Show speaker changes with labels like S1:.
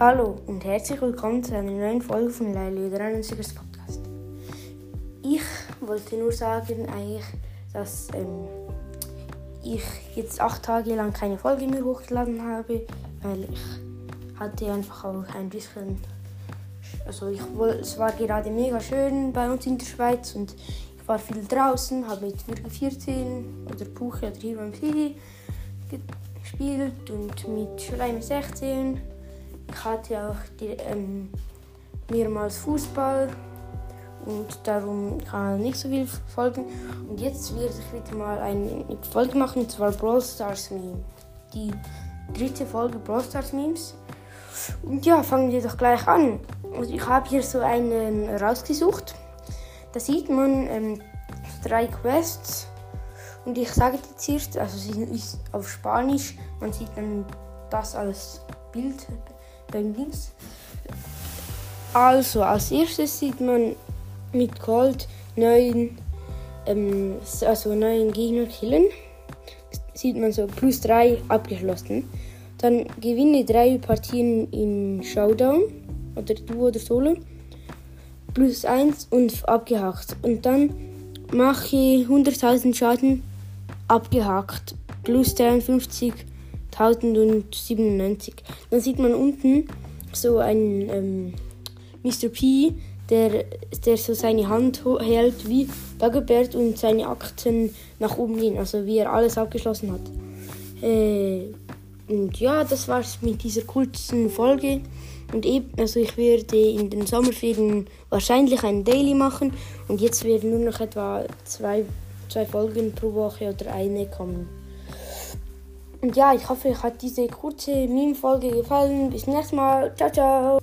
S1: Hallo und herzlich willkommen zu einer neuen Folge von der Ansiegers Podcast. Ich wollte nur sagen, eigentlich, dass ähm, ich jetzt acht Tage lang keine Folge mehr hochgeladen habe, weil ich hatte einfach auch ein bisschen, also ich es war gerade mega schön bei uns in der Schweiz und ich war viel draußen, habe mit Würge 14 oder Puche oder hier beim gespielt und mit Schleim 16 ich hatte auch die, ähm, mehrmals Fußball und darum kann nicht so viel folgen. Und jetzt werde ich wieder mal eine Folge machen, und zwar Brawl Stars Meme. Die dritte Folge Brawl Stars Memes. Und ja, fangen wir doch gleich an. Also ich habe hier so einen rausgesucht. Da sieht man ähm, drei Quests. Und ich sage jetzt erst, also sie ist auf Spanisch, man sieht dann das als Bild beim Links. Also, als erstes sieht man mit Cold neun, ähm, also neun Gegner killen. Sieht man so plus drei abgeschlossen. Dann gewinne drei Partien in Showdown oder Duo oder Solo. Plus eins und abgehakt. Und dann mache 100.000 Schaden abgehakt. Plus 53 1097. Dann sieht man unten so einen ähm, Mr. P, der, der so seine Hand hält wie Dagobert und seine Akten nach oben gehen, also wie er alles abgeschlossen hat. Äh, und ja, das war's mit dieser kurzen Folge. Und eben, also ich werde in den Sommerferien wahrscheinlich ein Daily machen und jetzt werden nur noch etwa zwei, zwei Folgen pro Woche oder eine kommen. Und ja, ich hoffe, euch hat diese kurze Meme-Folge gefallen. Bis zum nächsten Mal. Ciao, ciao.